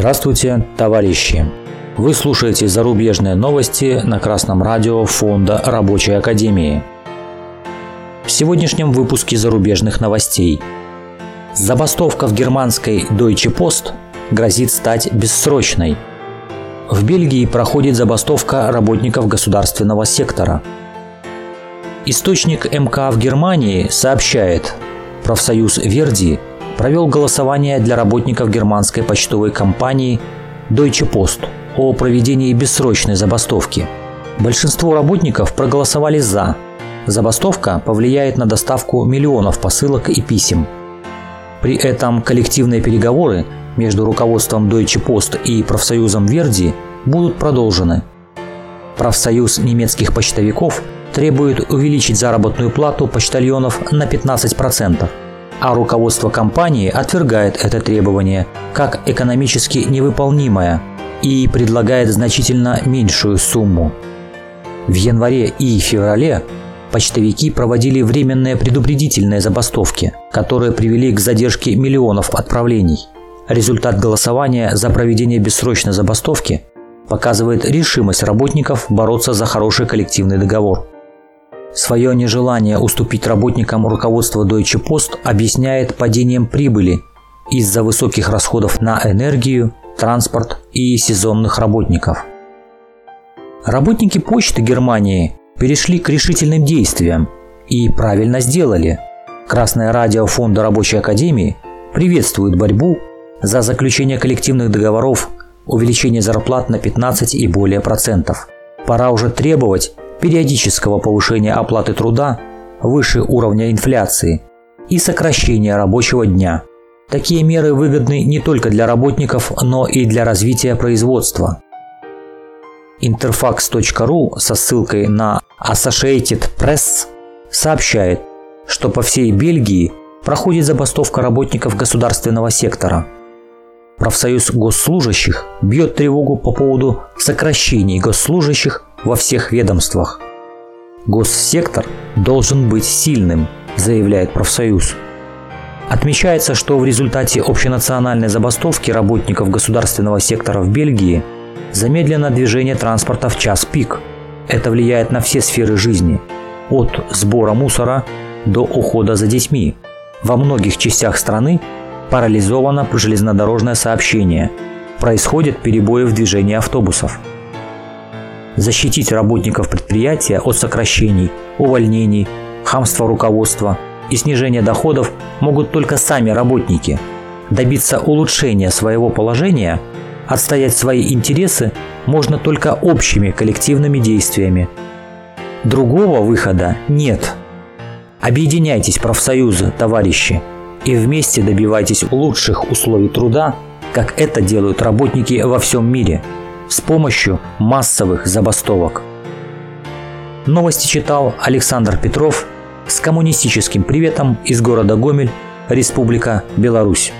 Здравствуйте, товарищи! Вы слушаете зарубежные новости на Красном радио Фонда Рабочей Академии. В сегодняшнем выпуске зарубежных новостей. Забастовка в германской Deutsche Post грозит стать бессрочной. В Бельгии проходит забастовка работников государственного сектора. Источник МК в Германии сообщает, профсоюз Верди провел голосование для работников германской почтовой компании Deutsche Post о проведении бессрочной забастовки. Большинство работников проголосовали «за». Забастовка повлияет на доставку миллионов посылок и писем. При этом коллективные переговоры между руководством Deutsche Post и профсоюзом Верди будут продолжены. Профсоюз немецких почтовиков требует увеличить заработную плату почтальонов на 15% а руководство компании отвергает это требование как экономически невыполнимое и предлагает значительно меньшую сумму. В январе и феврале почтовики проводили временные предупредительные забастовки, которые привели к задержке миллионов отправлений. Результат голосования за проведение бессрочной забастовки показывает решимость работников бороться за хороший коллективный договор. Свое нежелание уступить работникам руководства Deutsche Post объясняет падением прибыли из-за высоких расходов на энергию, транспорт и сезонных работников. Работники почты Германии перешли к решительным действиям и правильно сделали. Красное радио Фонда Рабочей Академии приветствует борьбу за заключение коллективных договоров, увеличение зарплат на 15 и более процентов. Пора уже требовать периодического повышения оплаты труда выше уровня инфляции и сокращения рабочего дня. Такие меры выгодны не только для работников, но и для развития производства. Interfax.ru со ссылкой на Associated Press сообщает, что по всей Бельгии проходит забастовка работников государственного сектора. Профсоюз госслужащих бьет тревогу по поводу сокращений госслужащих во всех ведомствах. Госсектор должен быть сильным, заявляет профсоюз. Отмечается, что в результате общенациональной забастовки работников государственного сектора в Бельгии замедлено движение транспорта в час пик. Это влияет на все сферы жизни, от сбора мусора до ухода за детьми. Во многих частях страны парализовано железнодорожное сообщение, происходят перебои в движении автобусов. Защитить работников предприятия от сокращений, увольнений, хамства руководства и снижения доходов могут только сами работники. Добиться улучшения своего положения, отстоять свои интересы можно только общими коллективными действиями. Другого выхода нет. Объединяйтесь, профсоюзы, товарищи, и вместе добивайтесь лучших условий труда, как это делают работники во всем мире – с помощью массовых забастовок. Новости читал Александр Петров с коммунистическим приветом из города Гомель, Республика Беларусь.